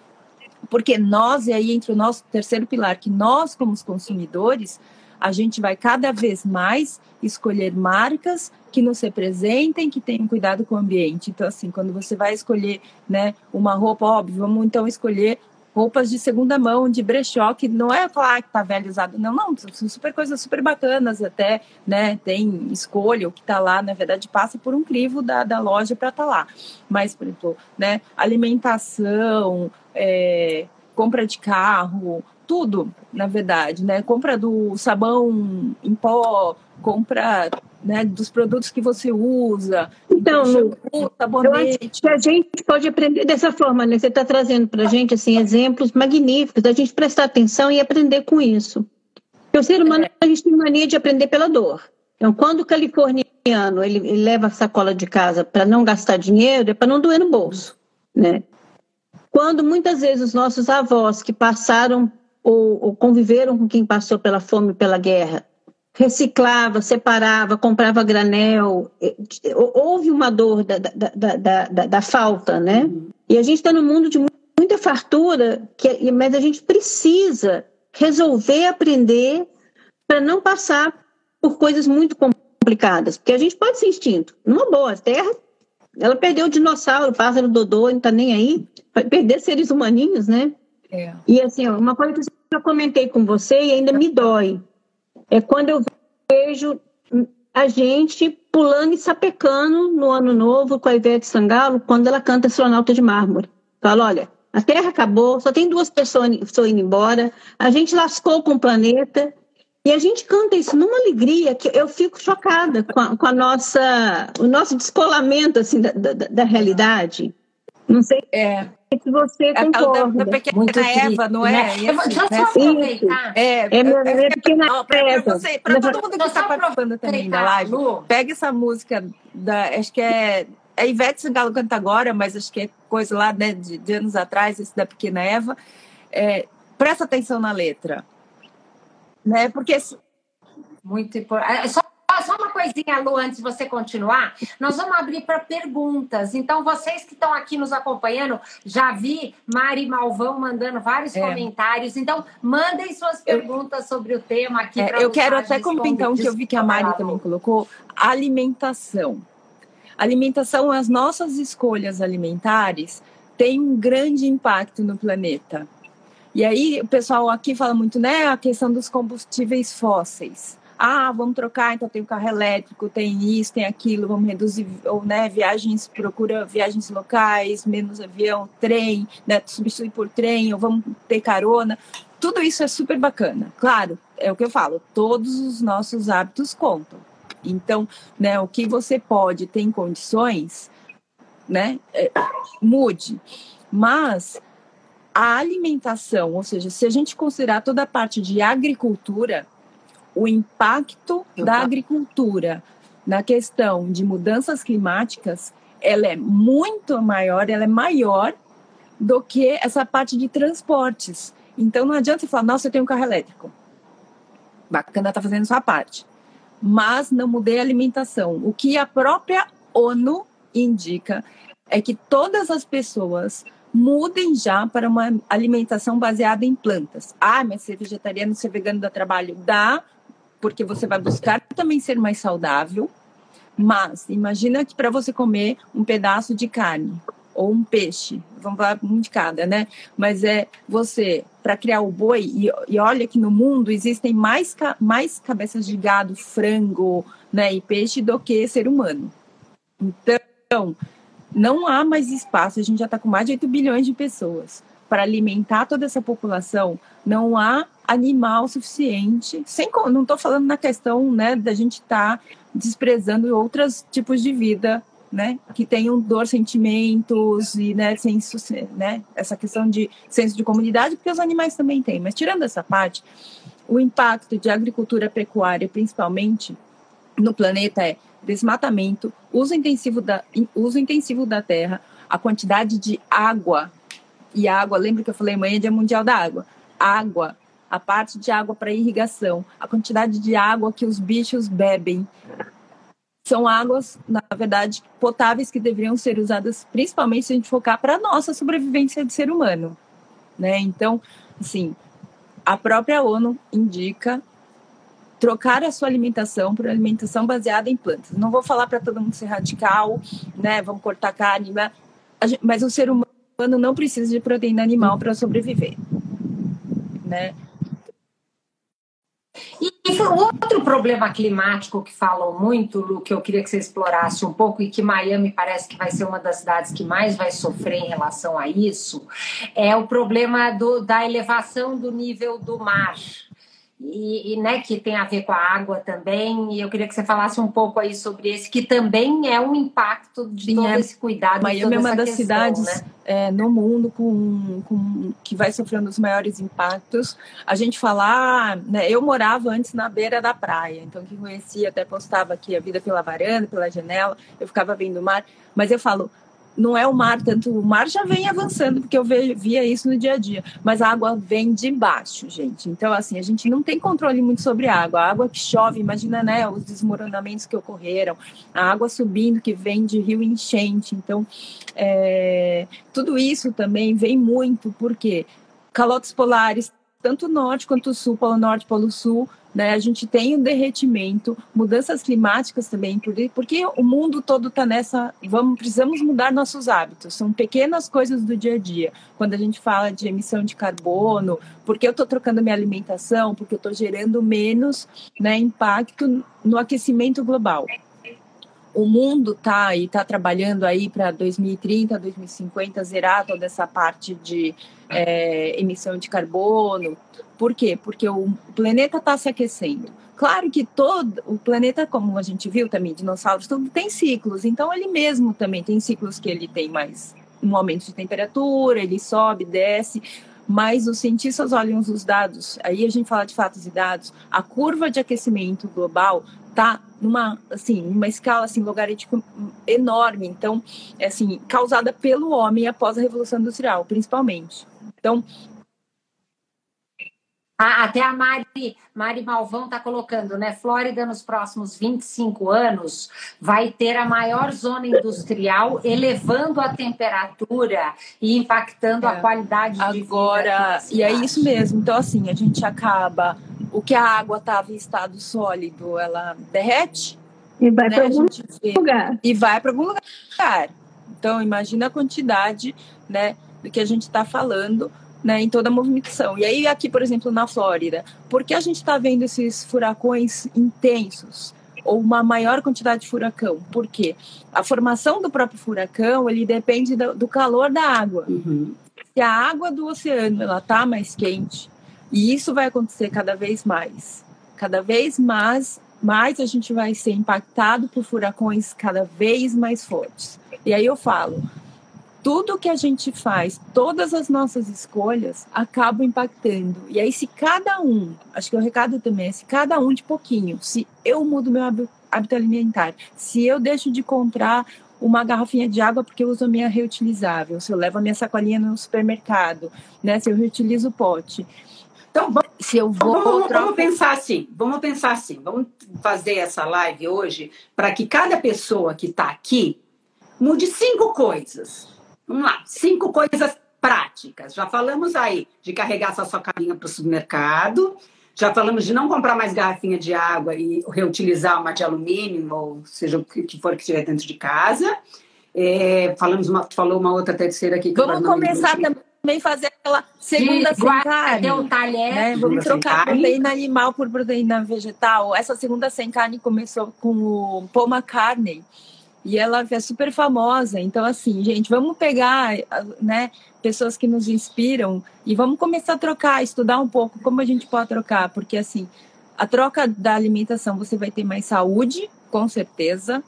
porque nós, e aí entre o nosso terceiro pilar, que nós, como os consumidores, a gente vai cada vez mais escolher marcas que nos representem, que tenham cuidado com o ambiente. Então, assim, quando você vai escolher né, uma roupa, óbvio, vamos então escolher roupas de segunda mão, de brechó, que não é falar que tá velho usado, não, não, são super coisas super bacanas até, né, tem escolha, o que tá lá, na verdade, passa por um crivo da, da loja para tá lá. Mas, por exemplo, né, alimentação, é, compra de carro, tudo, na verdade, né, compra do sabão em pó, compra né, dos produtos que você usa. Então, shampoo, sabonete. Eu acho que a gente pode aprender dessa forma, né? Você está trazendo para a gente assim, exemplos magníficos, da gente prestar atenção e aprender com isso. Porque o ser humano, é. a gente tem mania de aprender pela dor. Então, quando o californiano ele, ele leva a sacola de casa para não gastar dinheiro, é para não doer no bolso, né? Quando muitas vezes os nossos avós que passaram ou, ou conviveram com quem passou pela fome e pela guerra, reciclava, separava, comprava granel. Houve uma dor da, da, da, da, da falta, né? E a gente está num mundo de muita fartura, que, mas a gente precisa resolver aprender para não passar por coisas muito complicadas, porque a gente pode ser instinto. Numa boa, a Terra, ela perdeu o dinossauro, o pássaro dodô, não está nem aí, vai perder seres humaninhos, né? É. E assim, uma coisa que eu comentei com você e ainda me dói, é quando eu vejo a gente pulando e sapecando no ano novo com a Ivete Sangalo, quando ela canta Astronauta de Mármore. Fala, olha, A Terra acabou, só tem duas pessoas, indo embora, a gente lascou com o planeta, e a gente canta isso numa alegria que eu fico chocada com a, com a nossa, o nosso descolamento assim, da, da, da realidade. Não sei é. Se você é concorda. Da, da pequena Muito Eva, não é? Né? Vou, deixa eu né? só aproveitar. É, é, é, é pequena Eva. Para todo mundo que está participando também da live, Lu. pega essa música, da, acho que é a Ivete Sangalo canta agora, mas acho que é coisa lá né, de, de anos atrás, esse da Pequena Eva. É, presta atenção na letra né? Porque muito importante. É, só, só uma coisinha, Lu, antes de você continuar, nós vamos abrir para perguntas. Então, vocês que estão aqui nos acompanhando, já vi Mari Malvão mandando vários é. comentários. Então, mandem suas perguntas eu, sobre o tema aqui. É, eu quero até comentar um que eu vi que a Mari também colocou: alimentação. Alimentação, as nossas escolhas alimentares têm um grande impacto no planeta. E aí o pessoal aqui fala muito, né, a questão dos combustíveis fósseis. Ah, vamos trocar, então tem o carro elétrico, tem isso, tem aquilo, vamos reduzir, ou né, viagens, procura viagens locais, menos avião, trem, né, substituir por trem, ou vamos ter carona. Tudo isso é super bacana. Claro, é o que eu falo, todos os nossos hábitos contam. Então, né, o que você pode ter em condições, né, é, mude. Mas a alimentação, ou seja, se a gente considerar toda a parte de agricultura, o impacto da agricultura na questão de mudanças climáticas, ela é muito maior, ela é maior do que essa parte de transportes. Então não adianta você falar, nossa, eu tenho um carro elétrico. Bacana, tá fazendo sua parte. Mas não mudei a alimentação. O que a própria ONU indica é que todas as pessoas mudem já para uma alimentação baseada em plantas. Ah, mas ser vegetariano, ser vegano dá trabalho? Dá, porque você vai buscar também ser mais saudável. Mas imagina que para você comer um pedaço de carne ou um peixe, vamos falar um de cada, né? Mas é você, para criar o boi, e, e, olha que no mundo existem mais, mais cabeças de gado, frango né, e peixe do que ser humano. Então, não há mais espaço, a gente já está com mais de 8 bilhões de pessoas. Para alimentar toda essa população, não há animal suficiente. Sem, não estou falando na questão né, da gente estar tá desprezando outros tipos de vida né, que tenham dor, sentimentos e né, senso, né, essa questão de senso de comunidade, porque os animais também têm. Mas tirando essa parte, o impacto de agricultura pecuária, principalmente no planeta, é desmatamento, uso intensivo da, uso intensivo da terra, a quantidade de água, e água, lembra que eu falei amanhã é Dia Mundial da Água? Água, a parte de água para irrigação, a quantidade de água que os bichos bebem. São águas, na verdade, potáveis que deveriam ser usadas principalmente se a gente focar para a nossa sobrevivência de ser humano. Né? Então, assim, a própria ONU indica trocar a sua alimentação por alimentação baseada em plantas. Não vou falar para todo mundo ser radical, né? Vamos cortar carne, mas o ser humano não precisa de proteína animal para sobreviver, né? E, e outro problema climático que falam muito, Lu, que eu queria que você explorasse um pouco e que Miami parece que vai ser uma das cidades que mais vai sofrer em relação a isso, é o problema do, da elevação do nível do mar e, e, né, que tem a ver com a água também. E eu queria que você falasse um pouco aí sobre esse, que também é um impacto de Sim, todo é. esse cuidado. Miami é uma das questão, cidades né? é, no mundo com, com, que vai sofrendo os maiores impactos. A gente falar, né, eu morava antes na beira da praia, então quem conhecia até postava aqui a vida pela varanda, pela janela, eu ficava vendo o mar. Mas eu falo, não é o mar, tanto o mar já vem avançando, porque eu via isso no dia a dia, mas a água vem de baixo, gente. Então, assim, a gente não tem controle muito sobre a água. A água que chove, imagina, né, os desmoronamentos que ocorreram, a água subindo que vem de rio enchente. Então, é, tudo isso também vem muito, porque calotes polares, tanto norte quanto sul, polo norte, polo sul, né? A gente tem um derretimento, mudanças climáticas também, porque o mundo todo está nessa. Vamos, precisamos mudar nossos hábitos. São pequenas coisas do dia a dia. Quando a gente fala de emissão de carbono, porque eu estou trocando minha alimentação, porque eu estou gerando menos né, impacto no aquecimento global. o mundo tá e está trabalhando aí para 2030, 2050 zerar toda essa parte de é, emissão de carbono. Por quê? Porque o planeta está se aquecendo. Claro que todo o planeta, como a gente viu também, dinossauros, tudo tem ciclos. Então ele mesmo também tem ciclos que ele tem mais um aumento de temperatura, ele sobe, desce. Mas os cientistas olham os dados, aí a gente fala de fatos e dados, a curva de aquecimento global está numa assim numa escala assim logarítmica enorme. Então é assim causada pelo homem após a revolução industrial principalmente. Então ah, até a Mari, Mari Malvão está colocando, né? Flórida, nos próximos 25 anos, vai ter a maior zona industrial, elevando a temperatura e impactando é. a qualidade de Agora, vida. e é isso mesmo. Então, assim, a gente acaba. O que a água estava em estado sólido, ela derrete. E vai né? para algum lugar. E vai para algum lugar. Então, imagina a quantidade né, do que a gente está falando né, em toda a movimentação. E aí, aqui, por exemplo, na Flórida, por que a gente está vendo esses furacões intensos? ou uma maior quantidade de furacão. Por quê? A formação do próprio furacão ele depende do, do calor da água. Uhum. Se a água do oceano ela tá mais quente, e isso vai acontecer cada vez mais, cada vez mais, mais a gente vai ser impactado por furacões cada vez mais fortes. E aí eu falo, tudo que a gente faz, todas as nossas escolhas acabam impactando. E aí, se cada um, acho que o recado também é: se cada um de pouquinho, se eu mudo meu hábito alimentar, se eu deixo de comprar uma garrafinha de água porque eu uso a minha reutilizável, se eu levo a minha sacolinha no supermercado, né, se eu reutilizo o pote. Então, vamos, se eu vou vamos, vamos pensar assim, vamos pensar assim, vamos fazer essa live hoje para que cada pessoa que está aqui mude cinco coisas Vamos lá, cinco coisas práticas. Já falamos aí de carregar essa sua caminha para o supermercado, já falamos de não comprar mais garrafinha de água e reutilizar uma de alumínio, ou seja o que for que estiver dentro de casa. É, falamos uma, falou uma outra terceira aqui. Vamos começar também fazer aquela segunda de, sem carne. Um talher. Né? Vamos trocar proteína animal por proteína vegetal. Essa segunda sem carne começou com o Paul McCartney e ela é super famosa. Então, assim, gente, vamos pegar, né, pessoas que nos inspiram e vamos começar a trocar, estudar um pouco como a gente pode trocar, porque assim, a troca da alimentação você vai ter mais saúde, com certeza,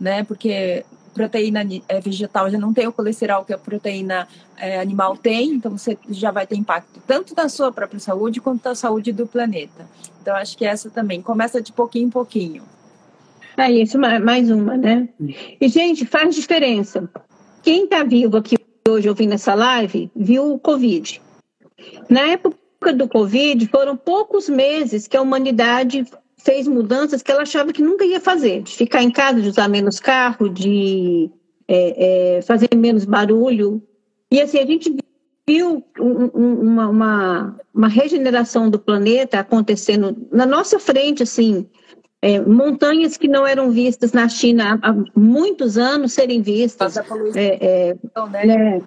né? Porque proteína é, vegetal já não tem o colesterol que a proteína é, animal tem, então você já vai ter impacto tanto na sua própria saúde quanto na saúde do planeta. Então acho que essa também começa de pouquinho em pouquinho. É isso, mais uma, né? E, gente, faz diferença. Quem está vivo aqui hoje ouvindo essa live, viu o Covid. Na época do Covid, foram poucos meses que a humanidade fez mudanças que ela achava que nunca ia fazer. De ficar em casa, de usar menos carro, de é, é, fazer menos barulho. E assim, a gente viu um, uma, uma, uma regeneração do planeta acontecendo na nossa frente, assim, é, montanhas que não eram vistas na China há, muitos anos serem vistas, é, é, né? né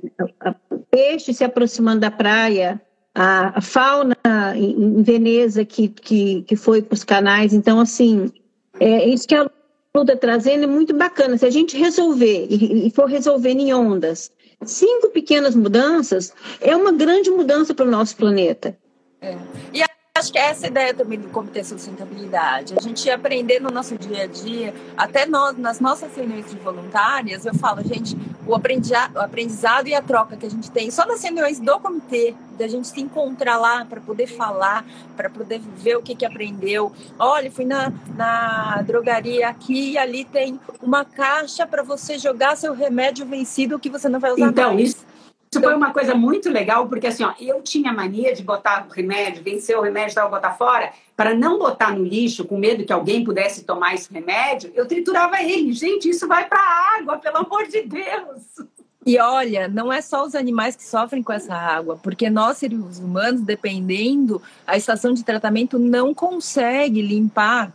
peixe se aproximando da praia, a, a fauna em, em, Veneza que, que, que foi para os canais. Então, assim, é isso que a Luda está trazendo é muito bacana. Se a gente resolver e, e for resolvendo em ondas, cinco pequenas mudanças, é uma grande mudança para o nosso planeta. É. E acho que é essa ideia também do Comitê Sustentabilidade. A gente aprender no nosso dia a dia, até nós, nas nossas reuniões de voluntárias, eu falo, gente, o aprendizado, e a troca que a gente tem só nas reuniões do comitê, da gente se encontrar lá para poder falar, para poder ver o que, que aprendeu. Olha, fui na, na drogaria aqui e ali tem uma caixa para você jogar seu remédio vencido que você não vai usar então, mais. Isso isso foi uma coisa muito legal, porque assim, ó, eu tinha mania de botar o remédio, vencer o remédio, estava botar fora, para não botar no lixo, com medo que alguém pudesse tomar esse remédio, eu triturava ele. Gente, isso vai para a água, pelo amor de Deus! E olha, não é só os animais que sofrem com essa água, porque nós, seres humanos, dependendo, a estação de tratamento não consegue limpar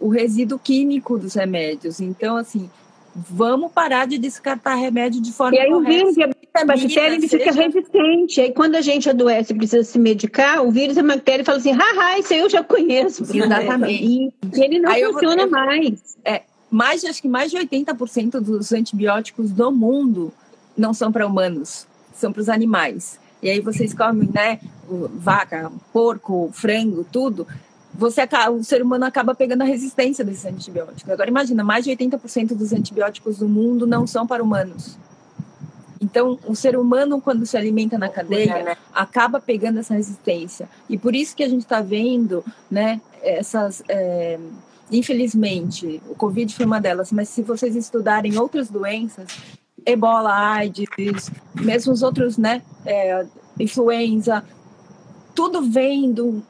o resíduo químico dos remédios. Então, assim, vamos parar de descartar remédio de forma e aí, correta. O vírus e a bactéria ele fica resistente. Aí quando a gente adoece e precisa se medicar, o vírus e a bactéria falam assim, haha, isso aí eu já conheço. Exatamente. [LAUGHS] E, ele não aí funciona eu, mais. É, mais acho que mais de 80% dos antibióticos do mundo não são para humanos, são para os animais. E aí vocês comem, né, vaca, porco, frango, tudo. Você o ser humano acaba pegando a resistência desses antibióticos. Agora imagina, mais de 80% dos antibióticos do mundo não são para humanos. Então, o ser humano, quando se alimenta na cadeia, né? acaba pegando essa resistência. E por isso que a gente está vendo, né, essas. É, infelizmente, o Covid foi uma delas, mas se vocês estudarem outras doenças, ebola, AIDS, mesmo os outros, né, é, influenza, tudo vem do,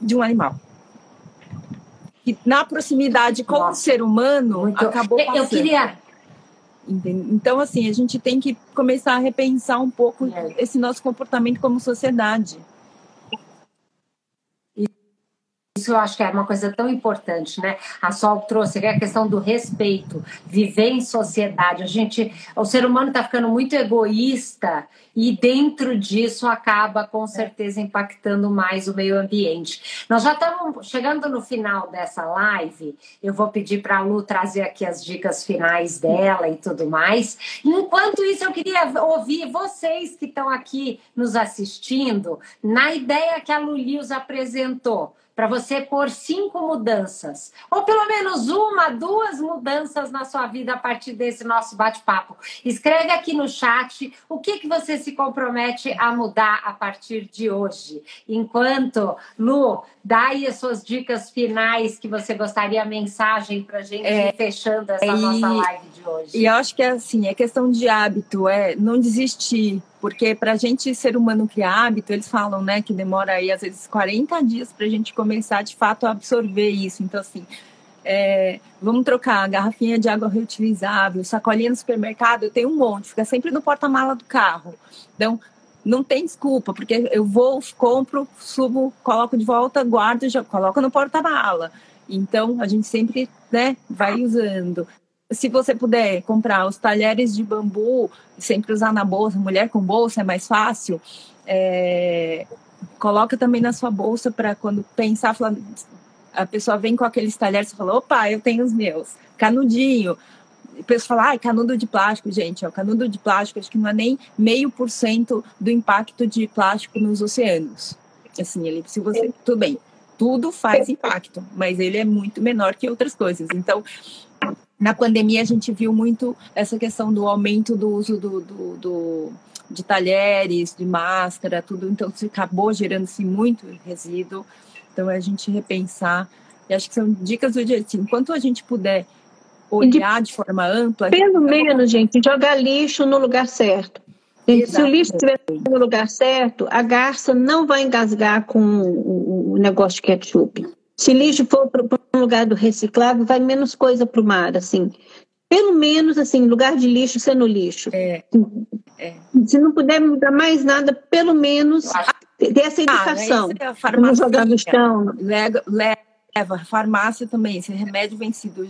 de um animal. E na proximidade com Nossa, o ser humano, muito... acabou passando. Eu queria então, assim, a gente tem que começar a repensar um pouco é. esse nosso comportamento como sociedade. Isso eu acho que é uma coisa tão importante, né? A Sol trouxe é a questão do respeito, viver em sociedade. A gente, o ser humano está ficando muito egoísta e dentro disso acaba com certeza impactando mais o meio ambiente. Nós já estamos chegando no final dessa live. Eu vou pedir para a Lu trazer aqui as dicas finais dela e tudo mais. Enquanto isso, eu queria ouvir vocês que estão aqui nos assistindo na ideia que a Lu apresentou para você pôr cinco mudanças, ou pelo menos uma, duas mudanças na sua vida a partir desse nosso bate-papo. Escreve aqui no chat o que, que você se compromete a mudar a partir de hoje. Enquanto, Lu, dá aí as suas dicas finais que você gostaria, mensagem para a gente é, ir fechando essa e, nossa live de hoje. E eu acho que é assim, é questão de hábito, é não desistir porque para a gente, ser humano, criar hábito, eles falam, né, que demora aí às vezes 40 dias para a gente começar de fato a absorver isso. Então, assim, é, vamos trocar garrafinha de água reutilizável, sacolinha no supermercado, eu tenho um monte, fica sempre no porta-mala do carro. Então, não tem desculpa, porque eu vou, compro, subo, coloco de volta, guardo, já coloco no porta-mala. Então, a gente sempre né, vai usando se você puder comprar os talheres de bambu, sempre usar na bolsa, mulher com bolsa é mais fácil. É, coloca também na sua bolsa para quando pensar, a pessoa vem com aqueles talheres, você fala, opa, eu tenho os meus. Canudinho. A pessoa fala, ah, canudo de plástico, gente. O canudo de plástico acho que não é nem meio por cento do impacto de plástico nos oceanos. Assim, ele, se você, tudo bem, tudo faz impacto, mas ele é muito menor que outras coisas. Então, na pandemia a gente viu muito essa questão do aumento do uso do, do, do de talheres, de máscara, tudo, então acabou gerando-se muito resíduo. Então a gente repensar, e acho que são dicas do dia, assim, enquanto a gente puder olhar de, de forma ampla. Pelo menos, gente, jogar lixo no lugar certo. Se o lixo estiver no lugar certo, a garça não vai engasgar com o, o negócio de ketchup. Se lixo for para um lugar do reciclável, vai menos coisa para o mar, assim. Pelo menos, assim, lugar de lixo ser no lixo. É. é. Se não puder mudar mais nada, pelo menos ter essa educação. Ah, não jogar no chão. Leva, leva, farmácia também, esse remédio vencido.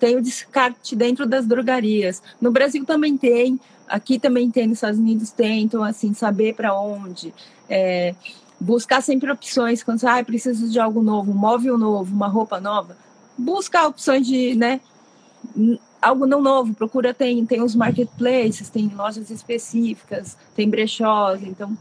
Tem o descarte dentro das drogarias. No Brasil também tem, aqui também tem, nos Estados Unidos tem, então, assim, saber para onde. É, buscar sempre opções quando você ah, precisa de algo novo, um móvel novo, uma roupa nova, busca opções de, né, algo não novo, procura tem tem os marketplaces, tem lojas específicas, tem brechós, então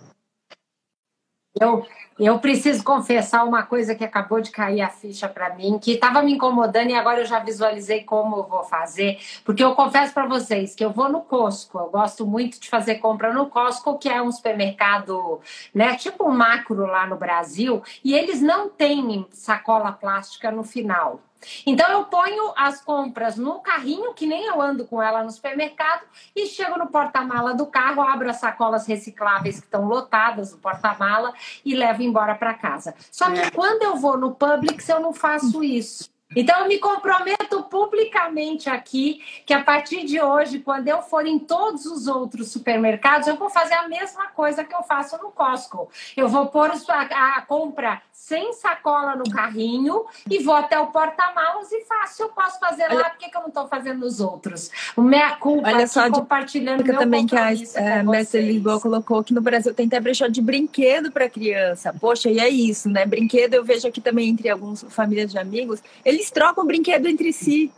eu eu preciso confessar uma coisa que acabou de cair a ficha para mim, que estava me incomodando e agora eu já visualizei como eu vou fazer, porque eu confesso para vocês que eu vou no Costco, eu gosto muito de fazer compra no Costco, que é um supermercado, né, tipo um macro lá no Brasil, e eles não têm sacola plástica no final. Então eu ponho as compras no carrinho, que nem eu ando com ela no supermercado, e chego no porta-mala do carro, abro as sacolas recicláveis que estão lotadas no porta-mala e levo embora para casa. Só que é. quando eu vou no Publix, eu não faço isso. Então, eu me comprometo publicamente aqui que a partir de hoje, quando eu for em todos os outros supermercados, eu vou fazer a mesma coisa que eu faço no Costco. Eu vou pôr a, a compra sem sacola no carrinho e vou até o porta-malas e faço. Eu posso fazer lá, por que, eu não estou fazendo nos outros? O meia culpa Olha só, compartilhando que também que a é, Mestre Lisboa colocou que no Brasil tem até brechó de brinquedo para criança. Poxa, e é isso, né? Brinquedo eu vejo aqui também entre algumas famílias de amigos, eles eles trocam brinquedo entre si.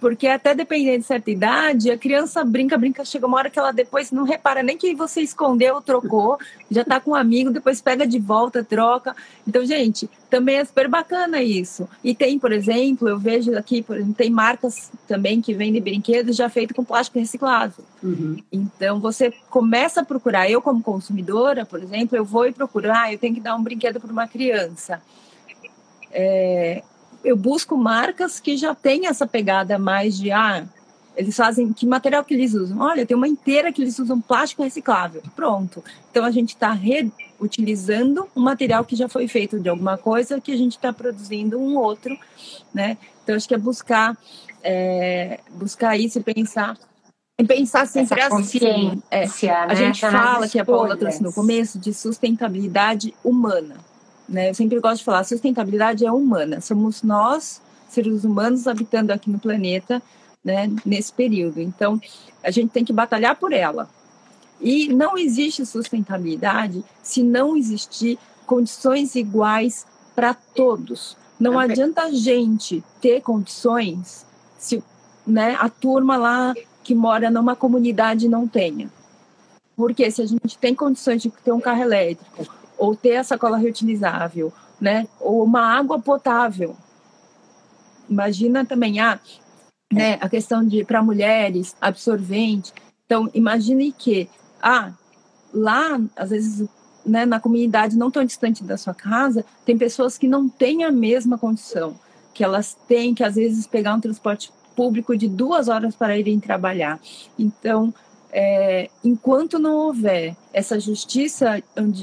Porque até dependendo de certa idade, a criança brinca, brinca, chega uma hora que ela depois não repara nem que você escondeu, trocou, já tá com um amigo, depois pega de volta, troca. Então, gente, também é super bacana isso. E tem, por exemplo, eu vejo aqui, por exemplo, tem marcas também que vendem brinquedos já feito com plástico reciclado. Uhum. Então, você começa a procurar. Eu, como consumidora, por exemplo, eu vou e procuro, ah, eu tenho que dar um brinquedo para uma criança. É, eu busco marcas que já têm essa pegada mais de ah, eles fazem que material que eles usam? Olha, tem uma inteira que eles usam plástico reciclável. Pronto. Então a gente está reutilizando um material que já foi feito de alguma coisa que a gente está produzindo um outro, né? Então acho que é buscar é, buscar isso e pensar e pensar sempre Essa assim. É, a né? gente fala que a Paula trouxe no começo de sustentabilidade humana né? Eu sempre gosto de falar, sustentabilidade é humana. Somos nós, seres humanos, habitando aqui no planeta, né? Nesse período. Então, a gente tem que batalhar por ela. E não existe sustentabilidade se não existir condições iguais para todos. Não adianta a gente ter condições se né, a turma lá que mora numa comunidade não tenha. Porque se a gente tem condições de ter um carro elétrico, ou ter a sacola reutilizável, né? Ou uma água potável. Imagina também ah, né, a questão de para mulheres absorvente. Então, imagine que ah, lá às vezes né, na comunidade não tão distante da sua casa, tem pessoas que não têm a mesma condição, que elas têm que às vezes pegar um transporte público de duas horas para irem trabalhar. Então, é, enquanto não houver essa justiça,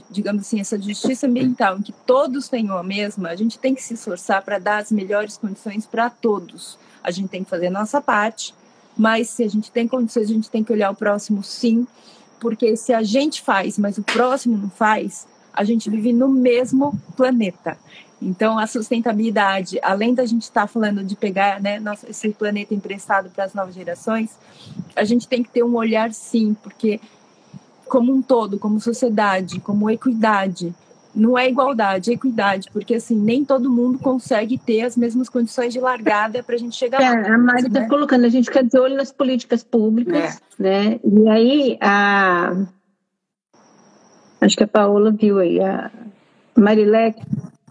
digamos assim, essa justiça ambiental, em que todos tenham a mesma, a gente tem que se esforçar para dar as melhores condições para todos. A gente tem que fazer a nossa parte, mas se a gente tem condições, a gente tem que olhar o próximo sim, porque se a gente faz, mas o próximo não faz, a gente vive no mesmo planeta. Então, a sustentabilidade, além da gente estar tá falando de pegar né, nosso, esse planeta emprestado para as novas gerações, a gente tem que ter um olhar sim, porque como um todo, como sociedade, como equidade, não é igualdade, é equidade, porque assim, nem todo mundo consegue ter as mesmas condições de largada para a gente chegar é, lá. A Mari está né? colocando, a gente fica de olho nas políticas públicas, é. né? E aí, a... acho que a Paola viu aí, a Marilec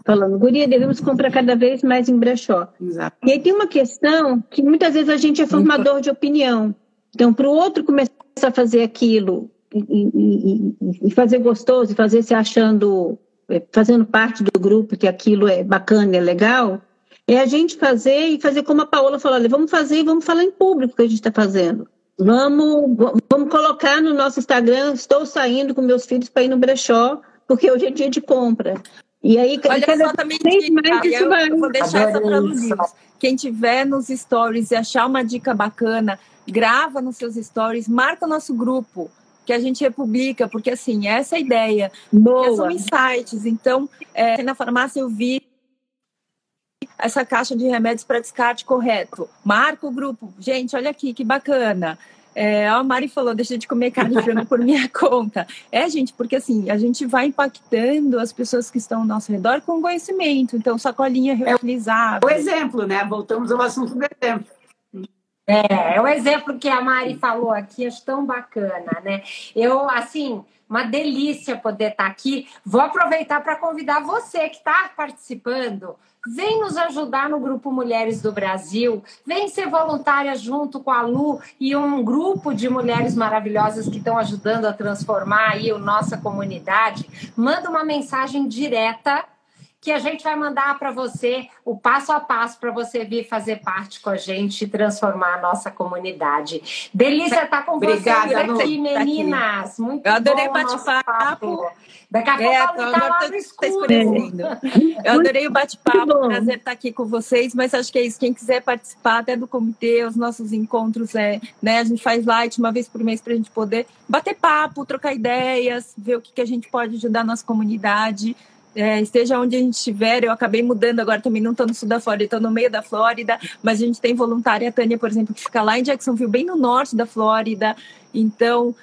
falando, guria, devemos comprar cada vez mais em brechó. Exato. E aí tem uma questão que muitas vezes a gente é formador de opinião. Então, para o outro começar a fazer aquilo e, e, e, fazer gostoso, e fazer se achando, é, fazendo parte do grupo, que aquilo é bacana, é legal, é a gente fazer e fazer como a Paola falou, olha, vamos fazer e vamos falar em público o que a gente está fazendo. Vamos, vamos colocar no nosso Instagram, estou saindo com meus filhos para ir no brechó, porque hoje é dia de compra. E aí, Olha cada só, também vez mais isso eu, vai. Eu vou deixar essa para os Quem tiver nos stories e achar uma dica bacana, grava nos seus stories, marca o nosso grupo, que a gente republica, porque assim, essa é a ideia. Boa. São insights. Então, é, na farmácia eu vi essa caixa de remédios para descarte correto. Marca o grupo. Gente, olha aqui, que bacana. É, a Mari falou, deixa de comer carne de frango por minha [LAUGHS] conta. É, gente, porque assim, a gente vai impactando as pessoas que estão ao nosso redor com conhecimento. Então, sacolinha reutilizável. É o exemplo, né? Voltamos ao assunto do exemplo. É, é o exemplo que a Mari falou aqui, acho tão bacana, né? Eu, assim, uma delícia poder estar aqui. Vou aproveitar para convidar você que está participando Vem nos ajudar no Grupo Mulheres do Brasil. Vem ser voluntária junto com a Lu e um grupo de mulheres maravilhosas que estão ajudando a transformar aí a nossa comunidade. Manda uma mensagem direta que a gente vai mandar para você o passo a passo para você vir fazer parte com a gente e transformar a nossa comunidade. Delícia estar tá com Obrigada, vocês aqui, meninas. Muito Eu adorei bate-papo. Daqui a pouco é, tá escuro. Eu adorei o bate-papo, prazer estar aqui com vocês, mas acho que é isso. Quem quiser participar até do comitê, os nossos encontros, é, né, a gente faz light uma vez por mês para a gente poder bater papo, trocar ideias, ver o que, que a gente pode ajudar a nossa comunidade é, esteja onde a gente estiver, eu acabei mudando agora também, não estou no sul da Flórida, estou no meio da Flórida, mas a gente tem voluntária, a Tânia, por exemplo, que fica lá em Jacksonville, bem no norte da Flórida. Então,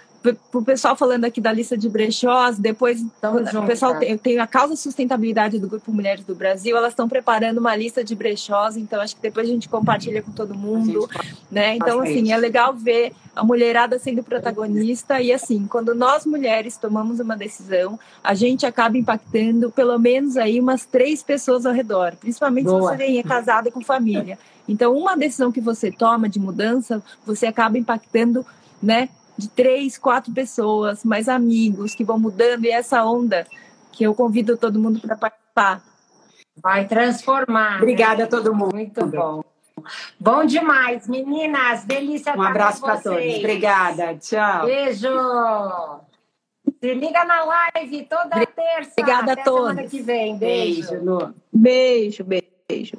o pessoal falando aqui da lista de brechós, depois o pessoal tem, tem, a causa sustentabilidade do Grupo Mulheres do Brasil, elas estão preparando uma lista de brechós, então acho que depois a gente compartilha com todo mundo, né? Então, assim, é legal ver a mulherada sendo protagonista e assim, quando nós mulheres tomamos uma decisão, a gente acaba impactando pelo menos aí umas três pessoas ao redor, principalmente Boa. se você é casada com família. Então, uma decisão que você toma de mudança, você acaba impactando, né, de três, quatro pessoas, mais amigos que vão mudando e essa onda que eu convido todo mundo para participar. Vai transformar. Obrigada né? a todo mundo. Muito bom. Bom demais, meninas. Delícia Um abraço para todos. Obrigada. Tchau. Beijo. Se liga na live toda terça. Obrigada Até a todos. Semana que vem. Beijo. Beijo, Lu. Beijo, beijo.